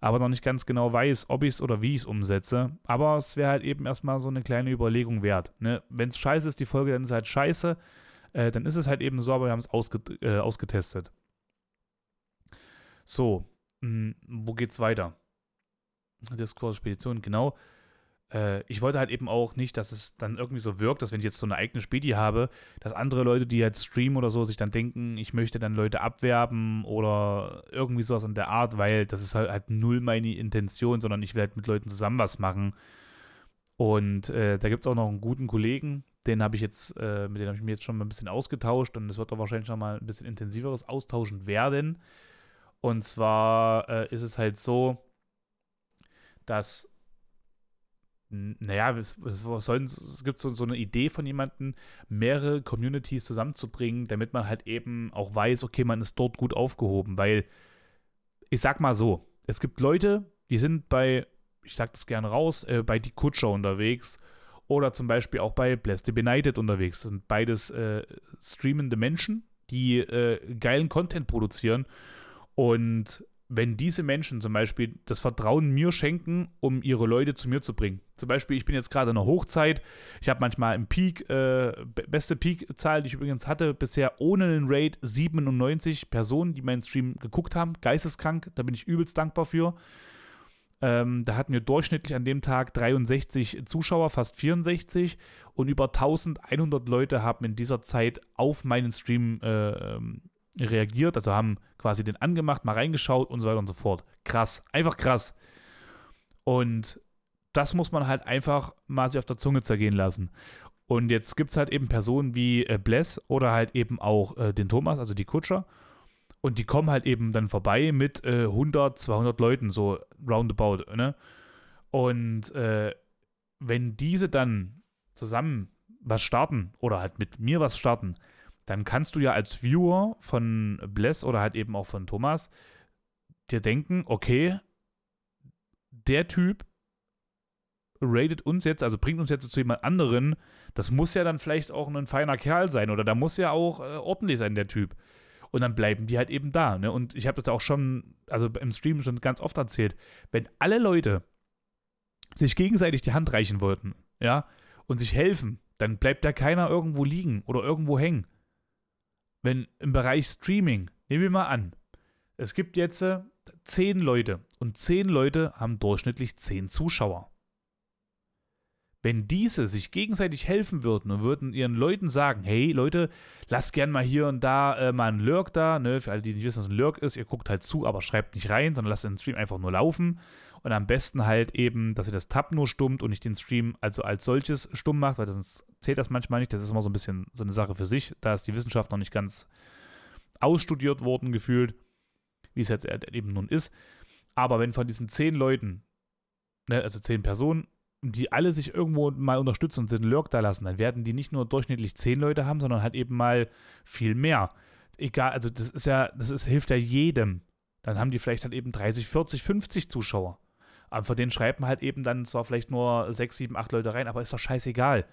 aber noch nicht ganz genau weiß, ob ich es oder wie ich es umsetze. Aber es wäre halt eben erstmal so eine kleine Überlegung wert. Ne? Wenn es scheiße ist, die Folge, dann ist halt scheiße. Äh, dann ist es halt eben so, aber wir haben es ausge äh, ausgetestet. So, mh, hm, wo geht's weiter? Discord-Spedition, genau. Äh, ich wollte halt eben auch nicht, dass es dann irgendwie so wirkt, dass wenn ich jetzt so eine eigene Spedi habe, dass andere Leute, die jetzt streamen oder so, sich dann denken, ich möchte dann Leute abwerben oder irgendwie sowas in der Art, weil das ist halt, halt null meine Intention, sondern ich will halt mit Leuten zusammen was machen. Und äh, da gibt es auch noch einen guten Kollegen, den habe ich jetzt, äh, mit dem habe ich mich jetzt schon mal ein bisschen ausgetauscht und es wird auch wahrscheinlich noch mal ein bisschen intensiveres Austauschen werden. Und zwar äh, ist es halt so, dass, naja, es, es, es gibt so, so eine Idee von jemandem, mehrere Communities zusammenzubringen, damit man halt eben auch weiß, okay, man ist dort gut aufgehoben. Weil, ich sag mal so, es gibt Leute, die sind bei, ich sag das gerne raus, äh, bei Die Kutscher unterwegs oder zum Beispiel auch bei Blessed Benighted unterwegs. Das sind beides äh, streamende Menschen, die äh, geilen Content produzieren und wenn diese Menschen zum Beispiel das Vertrauen mir schenken, um ihre Leute zu mir zu bringen. Zum Beispiel, ich bin jetzt gerade in einer Hochzeit. Ich habe manchmal im Peak, äh, beste Peak-Zahl, die ich übrigens hatte, bisher ohne einen Raid 97 Personen, die meinen Stream geguckt haben. Geisteskrank, da bin ich übelst dankbar für. Ähm, da hatten wir durchschnittlich an dem Tag 63 Zuschauer, fast 64 und über 1100 Leute haben in dieser Zeit auf meinen Stream äh, ähm, reagiert, also haben quasi den angemacht, mal reingeschaut und so weiter und so fort. Krass, einfach krass. Und das muss man halt einfach mal sich auf der Zunge zergehen lassen. Und jetzt gibt es halt eben Personen wie äh, Bless oder halt eben auch äh, den Thomas, also die Kutscher. Und die kommen halt eben dann vorbei mit äh, 100, 200 Leuten, so roundabout. Ne? Und äh, wenn diese dann zusammen was starten oder halt mit mir was starten, dann kannst du ja als Viewer von Bless oder halt eben auch von Thomas dir denken, okay, der Typ rated uns jetzt, also bringt uns jetzt zu jemand anderen, das muss ja dann vielleicht auch ein feiner Kerl sein oder da muss ja auch äh, ordentlich sein, der Typ. Und dann bleiben die halt eben da. Ne? Und ich habe das auch schon, also im Stream schon ganz oft erzählt, wenn alle Leute sich gegenseitig die Hand reichen wollten, ja, und sich helfen, dann bleibt da keiner irgendwo liegen oder irgendwo hängen. Wenn im Bereich Streaming, nehmen wir mal an, es gibt jetzt äh, zehn Leute und zehn Leute haben durchschnittlich zehn Zuschauer. Wenn diese sich gegenseitig helfen würden und würden ihren Leuten sagen, hey Leute, lasst gern mal hier und da äh, mal einen Lurk da, ne? für alle, die nicht wissen, was ein Lurk ist, ihr guckt halt zu, aber schreibt nicht rein, sondern lasst den Stream einfach nur laufen und am besten halt eben, dass ihr das Tab nur stummt und nicht den Stream also als solches stumm macht, weil sonst zählt das manchmal nicht, das ist immer so ein bisschen so eine Sache für sich, da ist die Wissenschaft noch nicht ganz ausstudiert worden gefühlt, wie es jetzt eben nun ist, aber wenn von diesen zehn Leuten, ne, also zehn Personen, die alle sich irgendwo mal unterstützen und den Lurk da lassen, dann werden die nicht nur durchschnittlich zehn Leute haben, sondern halt eben mal viel mehr. Egal, also das ist ja, das ist, hilft ja jedem. Dann haben die vielleicht halt eben 30, 40, 50 Zuschauer. Aber von denen schreibt man halt eben dann zwar vielleicht nur 6, 7, 8 Leute rein, aber ist doch scheißegal.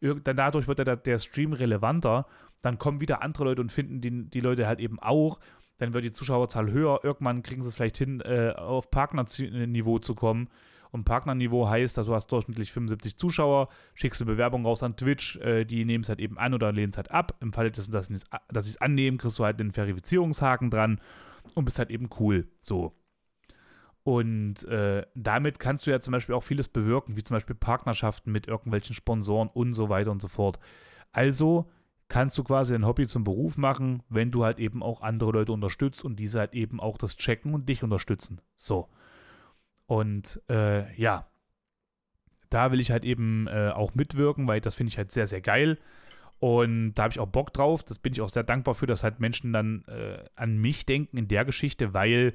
Dann dadurch wird der, der Stream relevanter. Dann kommen wieder andere Leute und finden die, die Leute halt eben auch. Dann wird die Zuschauerzahl höher. Irgendwann kriegen sie es vielleicht hin, äh, auf Partnerniveau zu kommen. Und Partnerniveau heißt, dass du hast durchschnittlich 75 Zuschauer, schickst eine Bewerbung raus an Twitch, äh, die nehmen es halt eben an oder lehnen es halt ab. Im Falle dessen, dass sie es annehmen, kriegst du halt den Verifizierungshaken dran und bist halt eben cool. So. Und äh, damit kannst du ja zum Beispiel auch vieles bewirken, wie zum Beispiel Partnerschaften mit irgendwelchen Sponsoren und so weiter und so fort. Also kannst du quasi ein Hobby zum Beruf machen, wenn du halt eben auch andere Leute unterstützt und diese halt eben auch das checken und dich unterstützen. So. Und äh, ja, da will ich halt eben äh, auch mitwirken, weil das finde ich halt sehr, sehr geil. Und da habe ich auch Bock drauf. Das bin ich auch sehr dankbar für, dass halt Menschen dann äh, an mich denken in der Geschichte, weil,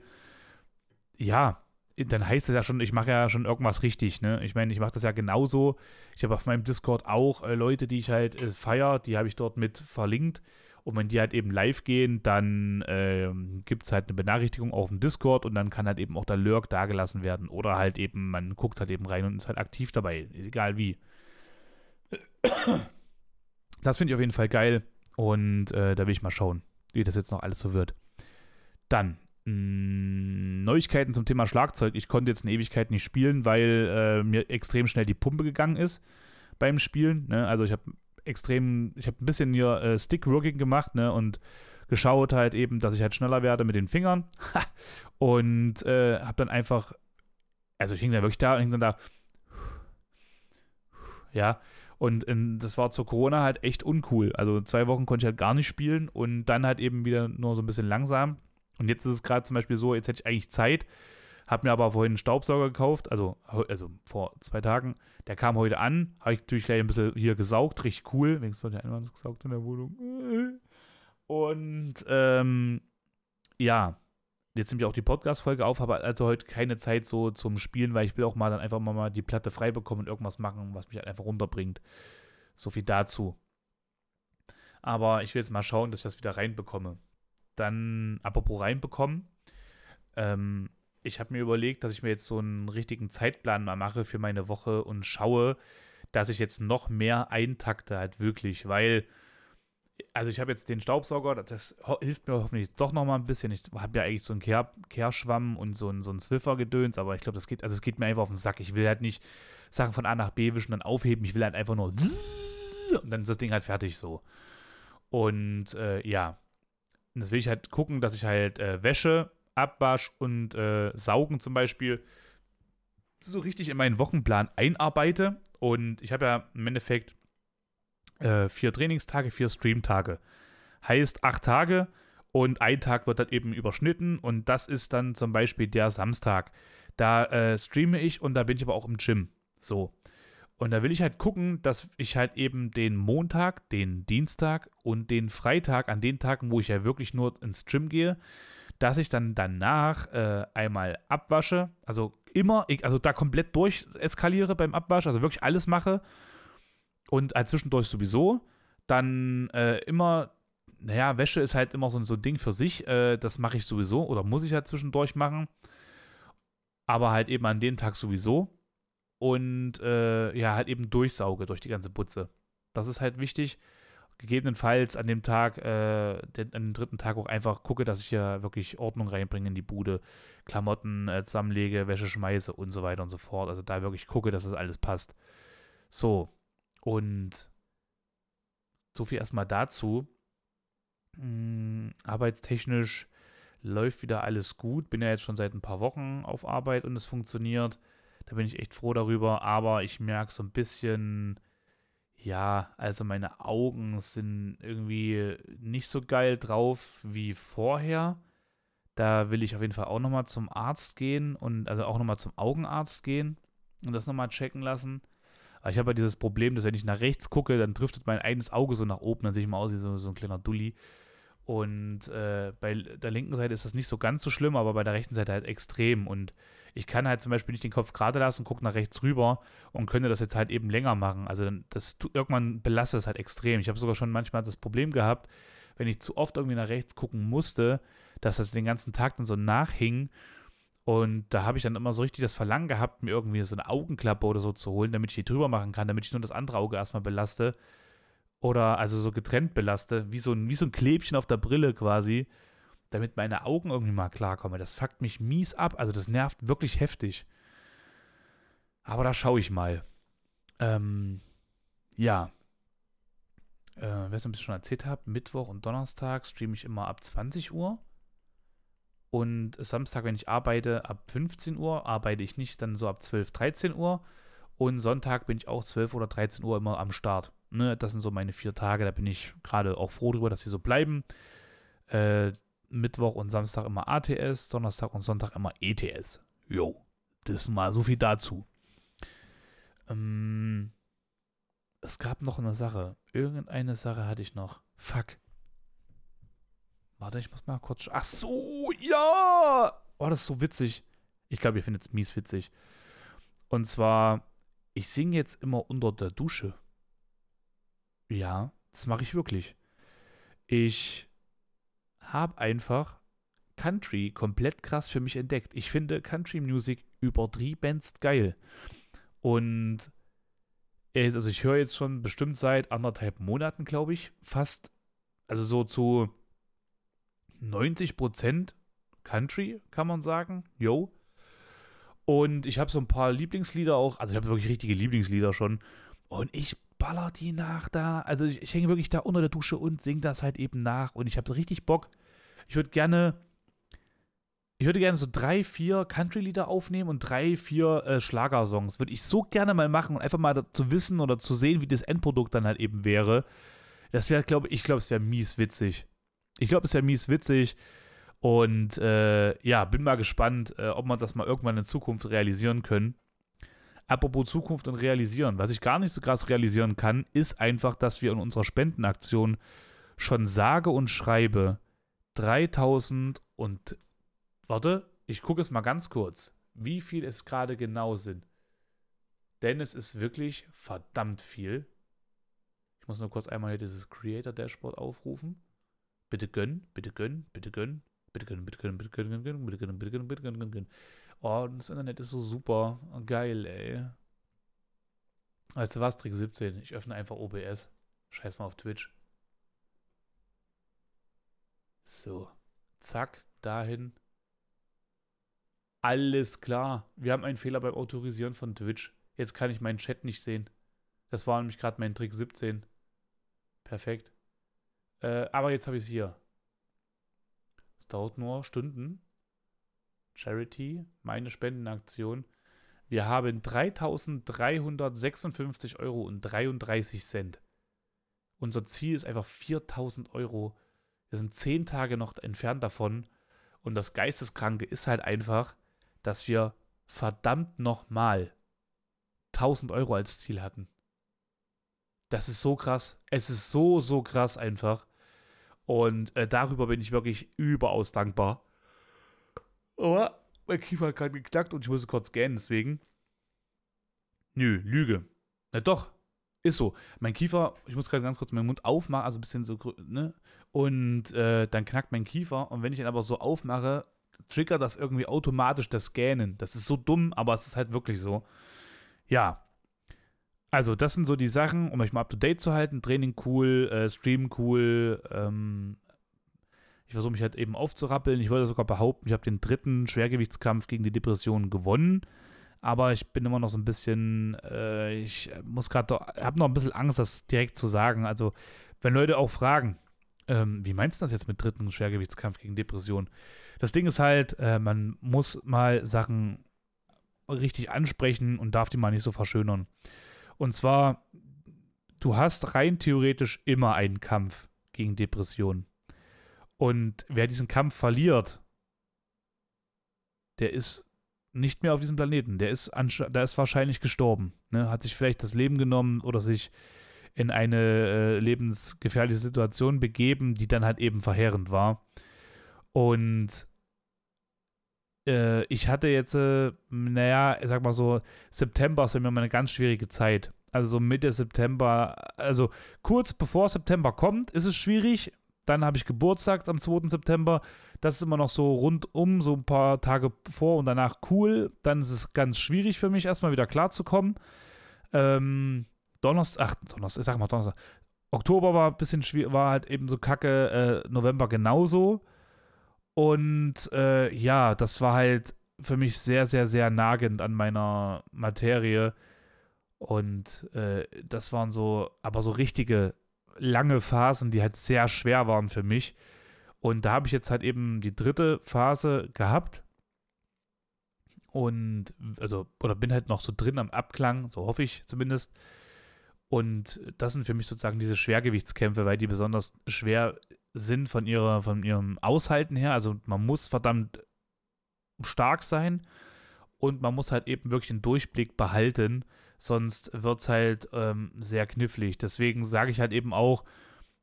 ja, dann heißt es ja schon, ich mache ja schon irgendwas richtig. Ne? Ich meine, ich mache das ja genauso. Ich habe auf meinem Discord auch äh, Leute, die ich halt äh, feiere, die habe ich dort mit verlinkt. Und wenn die halt eben live gehen, dann äh, gibt es halt eine Benachrichtigung auf dem Discord und dann kann halt eben auch der Lurk dagelassen werden. Oder halt eben, man guckt halt eben rein und ist halt aktiv dabei, egal wie. Das finde ich auf jeden Fall geil und äh, da will ich mal schauen, wie das jetzt noch alles so wird. Dann, Neuigkeiten zum Thema Schlagzeug. Ich konnte jetzt eine Ewigkeit nicht spielen, weil äh, mir extrem schnell die Pumpe gegangen ist beim Spielen. Ne? Also ich habe extrem, ich habe ein bisschen hier äh, Stick-Working gemacht, ne, und geschaut halt eben, dass ich halt schneller werde mit den Fingern. (laughs) und äh, habe dann einfach, also ich hing dann wirklich da und hing dann da, ja, und in, das war zur Corona halt echt uncool. Also zwei Wochen konnte ich halt gar nicht spielen und dann halt eben wieder nur so ein bisschen langsam. Und jetzt ist es gerade zum Beispiel so, jetzt hätte ich eigentlich Zeit, habe mir aber vorhin einen Staubsauger gekauft, also, also vor zwei Tagen. Der kam heute an, habe ich natürlich gleich ein bisschen hier gesaugt, richtig cool. Wenigstens wird ja einmal gesaugt in der Wohnung. Und ähm, ja, jetzt nehme ich auch die Podcast-Folge auf, habe also heute keine Zeit so zum Spielen, weil ich will auch mal dann einfach mal die Platte frei bekommen und irgendwas machen, was mich halt einfach runterbringt. So viel dazu. Aber ich will jetzt mal schauen, dass ich das wieder reinbekomme. Dann, apropos reinbekommen, ähm, ich habe mir überlegt, dass ich mir jetzt so einen richtigen Zeitplan mal mache für meine Woche und schaue, dass ich jetzt noch mehr eintakte halt wirklich, weil also ich habe jetzt den Staubsauger, das hilft mir hoffentlich doch noch mal ein bisschen. Ich habe ja eigentlich so einen Kehr, Kehrschwamm und so einen, so einen Swiffer-Gedöns, aber ich glaube, das geht, also es geht mir einfach auf den Sack. Ich will halt nicht Sachen von A nach B wischen, dann aufheben. Ich will halt einfach nur und dann ist das Ding halt fertig so. Und äh, ja, und das will ich halt gucken, dass ich halt äh, Wäsche Abwasch und äh, Saugen zum Beispiel so richtig in meinen Wochenplan einarbeite. Und ich habe ja im Endeffekt äh, vier Trainingstage, vier Streamtage. Heißt acht Tage und ein Tag wird dann eben überschnitten und das ist dann zum Beispiel der Samstag. Da äh, streame ich und da bin ich aber auch im Gym. So. Und da will ich halt gucken, dass ich halt eben den Montag, den Dienstag und den Freitag, an den Tagen, wo ich ja wirklich nur ins Gym gehe, dass ich dann danach äh, einmal abwasche, also immer, also da komplett durch eskaliere beim Abwasch, also wirklich alles mache. Und halt zwischendurch sowieso, dann äh, immer, naja, Wäsche ist halt immer so, so ein Ding für sich, äh, das mache ich sowieso oder muss ich halt zwischendurch machen, aber halt eben an dem Tag sowieso und äh, ja, halt eben durchsauge durch die ganze Butze. Das ist halt wichtig. Gegebenenfalls an dem Tag, äh, den, an dem dritten Tag auch einfach gucke, dass ich hier wirklich Ordnung reinbringe in die Bude, Klamotten äh, zusammenlege, Wäsche schmeiße und so weiter und so fort. Also da wirklich gucke, dass das alles passt. So, und so viel erstmal dazu. Hm, arbeitstechnisch läuft wieder alles gut. Bin ja jetzt schon seit ein paar Wochen auf Arbeit und es funktioniert. Da bin ich echt froh darüber. Aber ich merke so ein bisschen, ja, also meine Augen sind irgendwie nicht so geil drauf wie vorher. Da will ich auf jeden Fall auch nochmal zum Arzt gehen und also auch nochmal zum Augenarzt gehen und das nochmal checken lassen. Aber ich habe ja dieses Problem, dass wenn ich nach rechts gucke, dann driftet mein eigenes Auge so nach oben, dann sehe ich mal aus wie so, so ein kleiner Dulli. Und äh, bei der linken Seite ist das nicht so ganz so schlimm, aber bei der rechten Seite halt extrem. Und ich kann halt zum Beispiel nicht den Kopf gerade lassen, gucke nach rechts rüber und könnte das jetzt halt eben länger machen. Also das irgendwann belastet es halt extrem. Ich habe sogar schon manchmal das Problem gehabt, wenn ich zu oft irgendwie nach rechts gucken musste, dass das den ganzen Tag dann so nachhing. Und da habe ich dann immer so richtig das Verlangen gehabt, mir irgendwie so eine Augenklappe oder so zu holen, damit ich die drüber machen kann, damit ich nur das andere Auge erstmal belaste oder also so getrennt belaste, wie so ein, wie so ein Klebchen auf der Brille quasi, damit meine Augen irgendwie mal klarkommen. Das fuckt mich mies ab, also das nervt wirklich heftig. Aber da schaue ich mal. Ähm, ja. Äh, wer es ein bisschen schon erzählt hat, Mittwoch und Donnerstag streame ich immer ab 20 Uhr. Und Samstag, wenn ich arbeite, ab 15 Uhr, arbeite ich nicht, dann so ab 12, 13 Uhr. Und Sonntag bin ich auch 12 oder 13 Uhr immer am Start. Ne, das sind so meine vier Tage. Da bin ich gerade auch froh drüber, dass sie so bleiben. Äh, Mittwoch und Samstag immer ATS, Donnerstag und Sonntag immer ETS. Jo, das ist mal so viel dazu. Ähm, es gab noch eine Sache. Irgendeine Sache hatte ich noch. Fuck. Warte, ich muss mal kurz. Ach so, ja! Oh, das ist so witzig. Ich glaube, ihr findet es mies witzig. Und zwar, ich singe jetzt immer unter der Dusche. Ja, das mache ich wirklich. Ich habe einfach Country komplett krass für mich entdeckt. Ich finde Country Music übertriebenst geil. Und also ich höre jetzt schon bestimmt seit anderthalb Monaten, glaube ich, fast, also so zu 90% Country, kann man sagen. Yo. Und ich habe so ein paar Lieblingslieder auch, also ich habe wirklich richtige Lieblingslieder schon. Und ich baller die nach da. Also ich, ich hänge wirklich da unter der Dusche und singe das halt eben nach. Und ich habe richtig Bock. Ich würde gerne, ich würde gerne so drei, vier Country-Lieder aufnehmen und drei, vier äh, Schlagersongs. Würde ich so gerne mal machen und einfach mal zu wissen oder zu sehen, wie das Endprodukt dann halt eben wäre. Das wäre, glaube ich, glaube, es wäre mies witzig. Ich glaube, es wäre mies witzig. Und äh, ja, bin mal gespannt, äh, ob wir das mal irgendwann in Zukunft realisieren können. Apropos Zukunft und realisieren. Was ich gar nicht so krass realisieren kann, ist einfach, dass wir in unserer Spendenaktion schon sage und schreibe 3000 und warte, ich gucke es mal ganz kurz, wie viel es gerade genau sind. Denn es ist wirklich verdammt viel. Ich muss nur kurz einmal hier dieses Creator Dashboard aufrufen. Bitte gönn, bitte gönn, bitte gönn, bitte gönn, bitte gönn, bitte gönn, bitte gönn, bitte gönn, bitte gönn, bitte gönn, bitte gönn. Oh, das Internet ist so super. Geil, ey. Weißt du was, Trick 17? Ich öffne einfach OBS. Scheiß mal auf Twitch. So. Zack, dahin. Alles klar. Wir haben einen Fehler beim Autorisieren von Twitch. Jetzt kann ich meinen Chat nicht sehen. Das war nämlich gerade mein Trick 17. Perfekt. Äh, aber jetzt habe ich es hier. Es dauert nur Stunden. Charity, meine Spendenaktion. Wir haben 3.356 Euro und 33 Cent. Unser Ziel ist einfach 4.000 Euro. Wir sind zehn Tage noch entfernt davon. Und das Geisteskranke ist halt einfach, dass wir verdammt nochmal 1000 Euro als Ziel hatten. Das ist so krass. Es ist so, so krass einfach. Und äh, darüber bin ich wirklich überaus dankbar. Oh, mein Kiefer hat gerade geknackt und ich musste kurz gähnen, deswegen. Nö, Lüge. Na doch, ist so. Mein Kiefer, ich muss gerade ganz kurz meinen Mund aufmachen, also ein bisschen so, ne? Und äh, dann knackt mein Kiefer und wenn ich ihn aber so aufmache, triggert das irgendwie automatisch das Gähnen. Das ist so dumm, aber es ist halt wirklich so. ja. Also, das sind so die Sachen, um euch mal up to date zu halten. Training cool, äh, Stream cool. Ähm, ich versuche mich halt eben aufzurappeln. Ich wollte sogar behaupten, ich habe den dritten Schwergewichtskampf gegen die Depression gewonnen. Aber ich bin immer noch so ein bisschen, äh, ich muss gerade, habe noch ein bisschen Angst, das direkt zu sagen. Also, wenn Leute auch fragen, ähm, wie meinst du das jetzt mit dritten Schwergewichtskampf gegen Depression? Das Ding ist halt, äh, man muss mal Sachen richtig ansprechen und darf die mal nicht so verschönern. Und zwar, du hast rein theoretisch immer einen Kampf gegen Depressionen. Und wer diesen Kampf verliert, der ist nicht mehr auf diesem Planeten. Der ist, der ist wahrscheinlich gestorben. Ne? Hat sich vielleicht das Leben genommen oder sich in eine äh, lebensgefährliche Situation begeben, die dann halt eben verheerend war. Und äh, ich hatte jetzt, äh, naja, sag mal so, September ist mich mal eine ganz schwierige Zeit. Also so Mitte September, also kurz bevor September kommt, ist es schwierig. Dann habe ich Geburtstag am 2. September. Das ist immer noch so rundum, so ein paar Tage vor und danach cool. Dann ist es ganz schwierig für mich, erstmal wieder klarzukommen. Ähm, Donnerstag, ach, Donnerstag, ich sag mal Donnerstag. Oktober war ein bisschen schwierig, war halt eben so kacke, äh, November genauso. Und äh, ja, das war halt für mich sehr, sehr, sehr nagend an meiner Materie. Und äh, das waren so, aber so richtige lange Phasen, die halt sehr schwer waren für mich. Und da habe ich jetzt halt eben die dritte Phase gehabt. Und, also, oder bin halt noch so drin am Abklang, so hoffe ich zumindest. Und das sind für mich sozusagen diese Schwergewichtskämpfe, weil die besonders schwer sind von, ihrer, von ihrem Aushalten her. Also man muss verdammt stark sein und man muss halt eben wirklich den Durchblick behalten, sonst wird es halt ähm, sehr knifflig. Deswegen sage ich halt eben auch,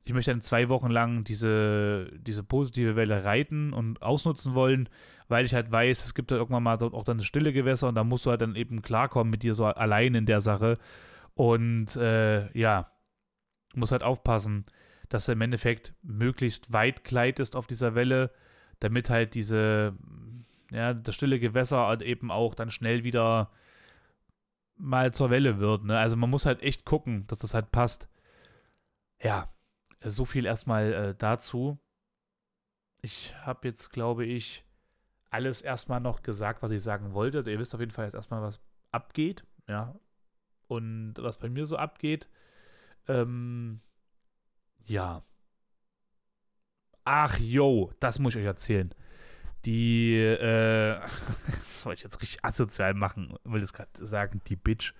ich möchte dann zwei Wochen lang diese, diese positive Welle reiten und ausnutzen wollen, weil ich halt weiß, es gibt halt irgendwann mal auch dann stille Gewässer und da musst du halt dann eben klarkommen mit dir so allein in der Sache. Und äh, ja, muss halt aufpassen, dass er im Endeffekt möglichst weit gleitest auf dieser Welle, damit halt diese, ja, das stille Gewässer halt eben auch dann schnell wieder mal zur Welle wird. Ne? Also man muss halt echt gucken, dass das halt passt. Ja, so viel erstmal äh, dazu. Ich habe jetzt, glaube ich, alles erstmal noch gesagt, was ich sagen wollte. Ihr wisst auf jeden Fall jetzt erstmal, was abgeht. Ja. Und was bei mir so abgeht. Ähm, ja. Ach, yo, das muss ich euch erzählen. Die, äh, (laughs) soll ich jetzt richtig asozial machen, will das gerade sagen, die Bitch.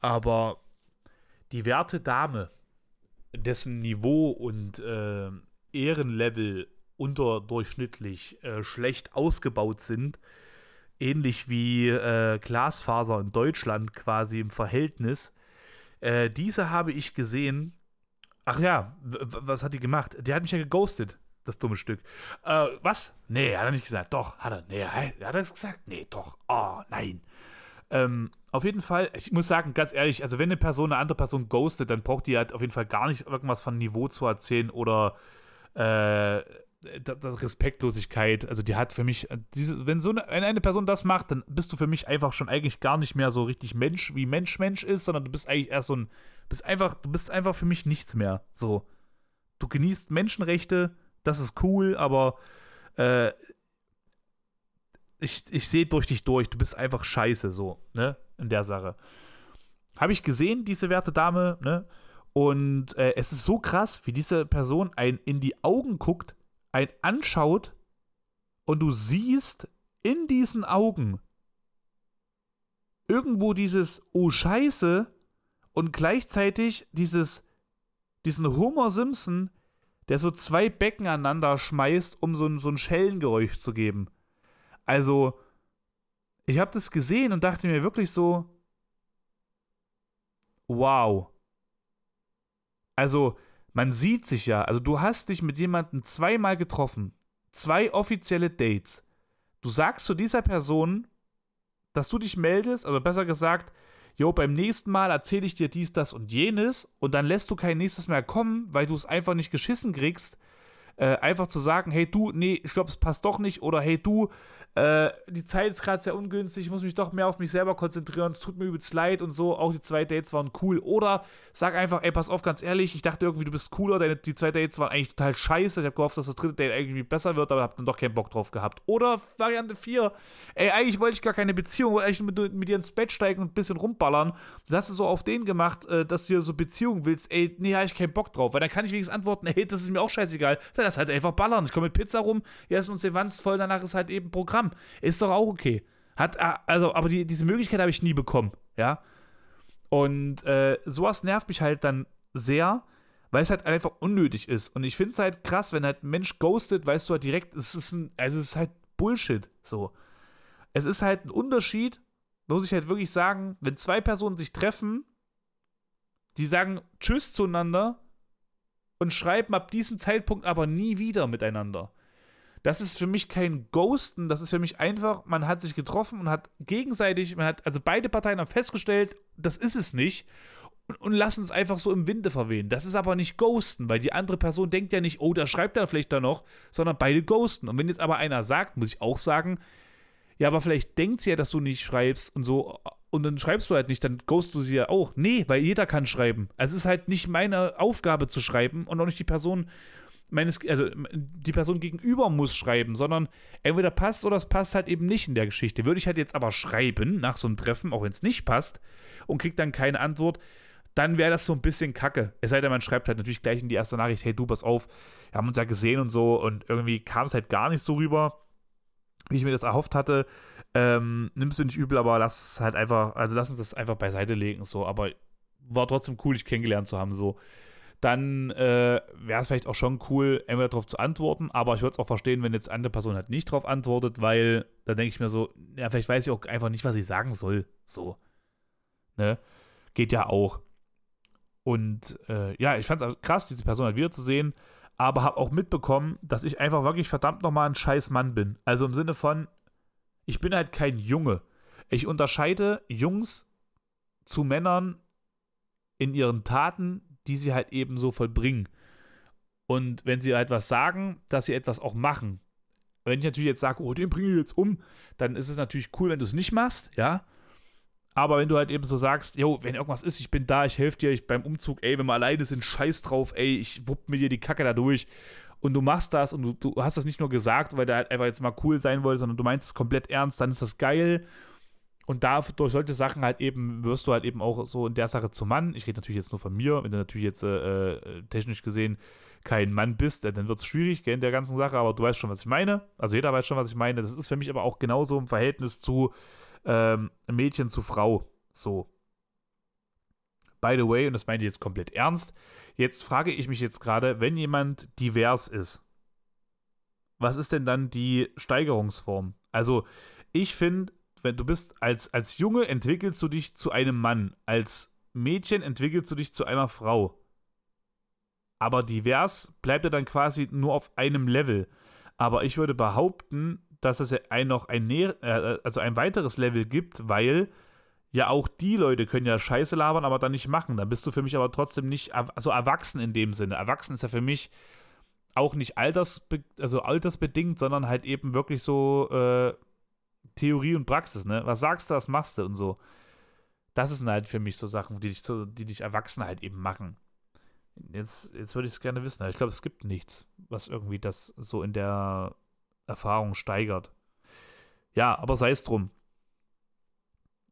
Aber die werte Dame, dessen Niveau und äh, Ehrenlevel unterdurchschnittlich äh, schlecht ausgebaut sind, ähnlich wie äh, Glasfaser in Deutschland quasi im Verhältnis, äh, diese habe ich gesehen Ach ja, was hat die gemacht? Der hat mich ja geghostet, das dumme Stück. Äh, was? Nee, hat er nicht gesagt. Doch, hat er. Nee, hat er das gesagt? Nee, doch. Oh, nein. Ähm, auf jeden Fall, ich muss sagen, ganz ehrlich, also wenn eine Person eine andere Person ghostet, dann braucht die halt auf jeden Fall gar nicht irgendwas von Niveau zu erzählen oder äh, Respektlosigkeit. Also die hat für mich, diese, wenn so eine, wenn eine Person das macht, dann bist du für mich einfach schon eigentlich gar nicht mehr so richtig Mensch, wie Mensch Mensch ist, sondern du bist eigentlich erst so ein bist einfach, du bist einfach für mich nichts mehr. So. Du genießt Menschenrechte, das ist cool, aber äh, ich, ich sehe durch dich durch, du bist einfach scheiße, so, ne, in der Sache. Habe ich gesehen, diese werte Dame, ne? Und äh, es ist so krass, wie diese Person einen in die Augen guckt, einen anschaut und du siehst in diesen Augen irgendwo dieses Oh Scheiße und gleichzeitig dieses, diesen Homer Simpson, der so zwei Becken aneinander schmeißt, um so ein, so ein Schellengeräusch zu geben. Also, ich habe das gesehen und dachte mir wirklich so, wow. Also, man sieht sich ja, also du hast dich mit jemandem zweimal getroffen, zwei offizielle Dates. Du sagst zu dieser Person, dass du dich meldest, oder besser gesagt, jo, beim nächsten Mal erzähle ich dir dies, das und jenes und dann lässt du kein nächstes mehr kommen, weil du es einfach nicht geschissen kriegst, äh, einfach zu sagen, hey du, nee, ich glaube, es passt doch nicht oder hey du, äh, die Zeit ist gerade sehr ungünstig, ich muss mich doch mehr auf mich selber konzentrieren, es tut mir übelst leid und so, auch die zwei Dates waren cool. Oder sag einfach, ey, pass auf, ganz ehrlich, ich dachte irgendwie, du bist cooler, deine, die zwei Dates waren eigentlich total scheiße, ich habe gehofft, dass das dritte Date irgendwie besser wird, aber hab dann doch keinen Bock drauf gehabt. Oder Variante 4, ey, eigentlich wollte ich gar keine Beziehung, wollte eigentlich mit, mit dir ins Bett steigen und ein bisschen rumballern. Das hast du so auf den gemacht, äh, dass du so Beziehung willst, ey, nee, habe ich keinen Bock drauf, weil dann kann ich wenigstens antworten, ey, das ist mir auch scheißegal, dann lass halt einfach ballern. Ich komme mit Pizza rum, wir essen uns den Wanst voll, danach ist halt eben Programm. Ist doch auch okay. Hat, äh, also, aber die, diese Möglichkeit habe ich nie bekommen, ja. Und äh, sowas nervt mich halt dann sehr, weil es halt einfach unnötig ist. Und ich finde es halt krass, wenn halt ein Mensch ghostet, weißt du halt direkt, es ist ein, also es ist halt Bullshit, so. Es ist halt ein Unterschied, muss ich halt wirklich sagen, wenn zwei Personen sich treffen, die sagen Tschüss zueinander und schreiben ab diesem Zeitpunkt aber nie wieder miteinander. Das ist für mich kein Ghosten, das ist für mich einfach, man hat sich getroffen und hat gegenseitig, man hat, also beide Parteien haben festgestellt, das ist es nicht und, lassen es einfach so im Winde verwehen. Das ist aber nicht Ghosten, weil die andere Person denkt ja nicht, oh, da schreibt er vielleicht da noch, sondern beide ghosten. Und wenn jetzt aber einer sagt, muss ich auch sagen, ja, aber vielleicht denkt sie ja, dass du nicht schreibst und so, und dann schreibst du halt nicht, dann ghostst du sie ja auch. Nee, weil jeder kann schreiben. Also es ist halt nicht meine Aufgabe zu schreiben und auch nicht die Person meines, also die Person gegenüber muss schreiben, sondern entweder passt oder es passt halt eben nicht in der Geschichte. Würde ich halt jetzt aber schreiben nach so einem Treffen, auch wenn es nicht passt, und kriegt dann keine Antwort, dann wäre das so ein bisschen kacke. Es sei denn, man schreibt halt natürlich gleich in die erste Nachricht, hey du, pass auf, wir haben uns ja gesehen und so und irgendwie kam es halt gar nicht so rüber, wie ich mir das erhofft hatte. Ähm, nimmst du nicht übel, aber lass es halt einfach, also lass uns das einfach beiseite legen, so, aber war trotzdem cool, dich kennengelernt zu haben, so dann äh, wäre es vielleicht auch schon cool, entweder darauf zu antworten, aber ich würde es auch verstehen, wenn jetzt andere Person halt nicht darauf antwortet, weil da denke ich mir so, ja, vielleicht weiß ich auch einfach nicht, was ich sagen soll. So. Ne? Geht ja auch. Und äh, ja, ich fand es krass, diese Person halt wiederzusehen, aber habe auch mitbekommen, dass ich einfach wirklich verdammt nochmal ein scheiß Mann bin. Also im Sinne von, ich bin halt kein Junge. Ich unterscheide Jungs zu Männern in ihren Taten, die sie halt eben so vollbringen. Und wenn sie halt was sagen, dass sie etwas auch machen. Wenn ich natürlich jetzt sage, oh, den bringe ich jetzt um, dann ist es natürlich cool, wenn du es nicht machst, ja. Aber wenn du halt eben so sagst, jo, wenn irgendwas ist, ich bin da, ich helfe dir ich beim Umzug, ey, wenn wir alleine sind, scheiß drauf, ey, ich wupp mir dir die Kacke da durch. Und du machst das und du, du hast das nicht nur gesagt, weil der halt einfach jetzt mal cool sein wollte, sondern du meinst es komplett ernst, dann ist das geil. Und da durch solche Sachen halt eben wirst du halt eben auch so in der Sache zum Mann. Ich rede natürlich jetzt nur von mir, wenn du natürlich jetzt äh, äh technisch gesehen kein Mann bist, dann wird es schwierig in der ganzen Sache, aber du weißt schon, was ich meine. Also jeder weiß schon, was ich meine. Das ist für mich aber auch genauso im Verhältnis zu ähm, Mädchen zu Frau. So. By the way, und das meine ich jetzt komplett ernst, jetzt frage ich mich jetzt gerade, wenn jemand divers ist, was ist denn dann die Steigerungsform? Also, ich finde, wenn du bist als, als Junge entwickelst du dich zu einem Mann, als Mädchen entwickelst du dich zu einer Frau. Aber divers bleibt er dann quasi nur auf einem Level. Aber ich würde behaupten, dass es ein noch ein, äh, also ein weiteres Level gibt, weil ja auch die Leute können ja Scheiße labern, aber dann nicht machen. Dann bist du für mich aber trotzdem nicht so also erwachsen in dem Sinne. Erwachsen ist ja für mich auch nicht altersbe also altersbedingt, sondern halt eben wirklich so äh, Theorie und Praxis, ne? Was sagst du, was machst du und so. Das sind halt für mich so Sachen, die dich, die dich Erwachsene halt eben machen. Jetzt, jetzt würde ich es gerne wissen. Ich glaube, es gibt nichts, was irgendwie das so in der Erfahrung steigert. Ja, aber sei es drum.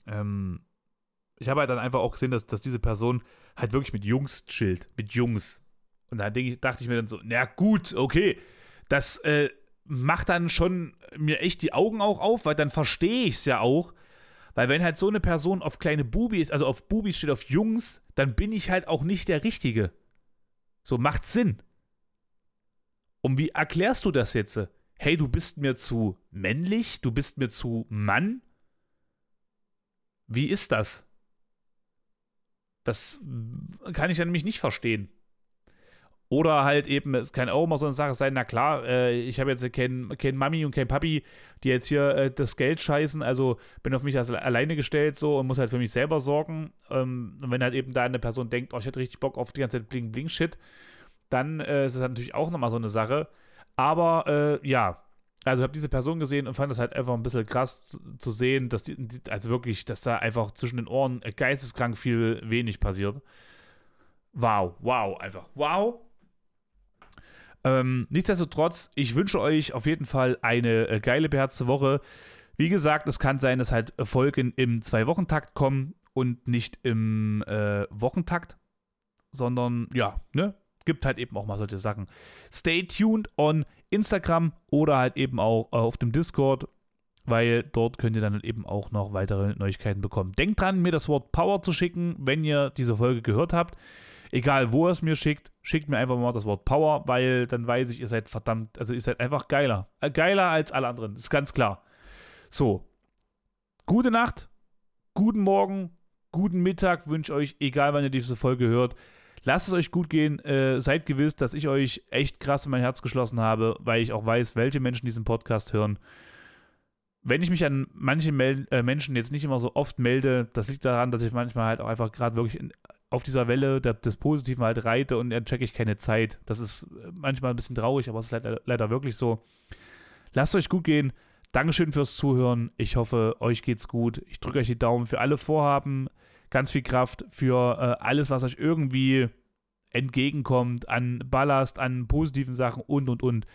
Ähm, ich habe halt dann einfach auch gesehen, dass, dass diese Person halt wirklich mit Jungs chillt. Mit Jungs. Und da dachte ich mir dann so, na gut, okay. Das äh, macht dann schon mir echt die Augen auch auf, weil dann verstehe ich es ja auch. Weil wenn halt so eine Person auf kleine Bubis, also auf Bubis steht, auf Jungs, dann bin ich halt auch nicht der Richtige. So macht Sinn. Und wie erklärst du das jetzt? Hey, du bist mir zu männlich, du bist mir zu Mann. Wie ist das? Das kann ich ja nämlich nicht verstehen. Oder halt eben, es kann auch immer so eine Sache sein, na klar, äh, ich habe jetzt kein, kein Mami und kein Papi, die jetzt hier äh, das Geld scheißen, also bin auf mich alleine gestellt so und muss halt für mich selber sorgen. Ähm, und wenn halt eben da eine Person denkt, oh, ich hätte richtig Bock auf die ganze Zeit Bling-Bling-Shit, dann äh, ist es natürlich auch nochmal so eine Sache. Aber äh, ja, also habe diese Person gesehen und fand das halt einfach ein bisschen krass zu, zu sehen, dass die, also wirklich, dass da einfach zwischen den Ohren geisteskrank viel wenig passiert. Wow, wow, einfach wow. Ähm, nichtsdestotrotz, ich wünsche euch auf jeden Fall eine äh, geile, beherzte Woche. Wie gesagt, es kann sein, dass halt Folgen im Zwei-Wochen-Takt kommen und nicht im äh, Wochentakt, sondern ja, ne? Gibt halt eben auch mal solche Sachen. Stay tuned on Instagram oder halt eben auch äh, auf dem Discord, weil dort könnt ihr dann halt eben auch noch weitere Neuigkeiten bekommen. Denkt dran, mir das Wort Power zu schicken, wenn ihr diese Folge gehört habt. Egal, wo ihr es mir schickt, schickt mir einfach mal das Wort Power, weil dann weiß ich, ihr seid verdammt, also ihr seid einfach geiler. Äh, geiler als alle anderen, ist ganz klar. So, gute Nacht, guten Morgen, guten Mittag wünsche euch, egal wann ihr diese Folge hört. Lasst es euch gut gehen. Äh, seid gewiss, dass ich euch echt krass in mein Herz geschlossen habe, weil ich auch weiß, welche Menschen diesen Podcast hören. Wenn ich mich an manche Mel äh, Menschen jetzt nicht immer so oft melde, das liegt daran, dass ich manchmal halt auch einfach gerade wirklich in, auf dieser Welle der, des Positiven halt reite und dann checke ich keine Zeit. Das ist äh, manchmal ein bisschen traurig, aber es ist leider, leider wirklich so. Lasst euch gut gehen. Dankeschön fürs Zuhören. Ich hoffe, euch geht's gut. Ich drücke euch die Daumen für alle Vorhaben. Ganz viel Kraft für äh, alles, was euch irgendwie entgegenkommt an Ballast, an positiven Sachen und und und.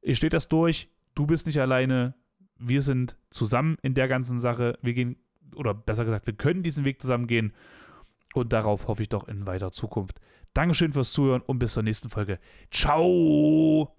Ihr steht das durch. Du bist nicht alleine. Wir sind zusammen in der ganzen Sache. Wir gehen, oder besser gesagt, wir können diesen Weg zusammen gehen. Und darauf hoffe ich doch in weiter Zukunft. Dankeschön fürs Zuhören und bis zur nächsten Folge. Ciao!